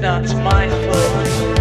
not mindful.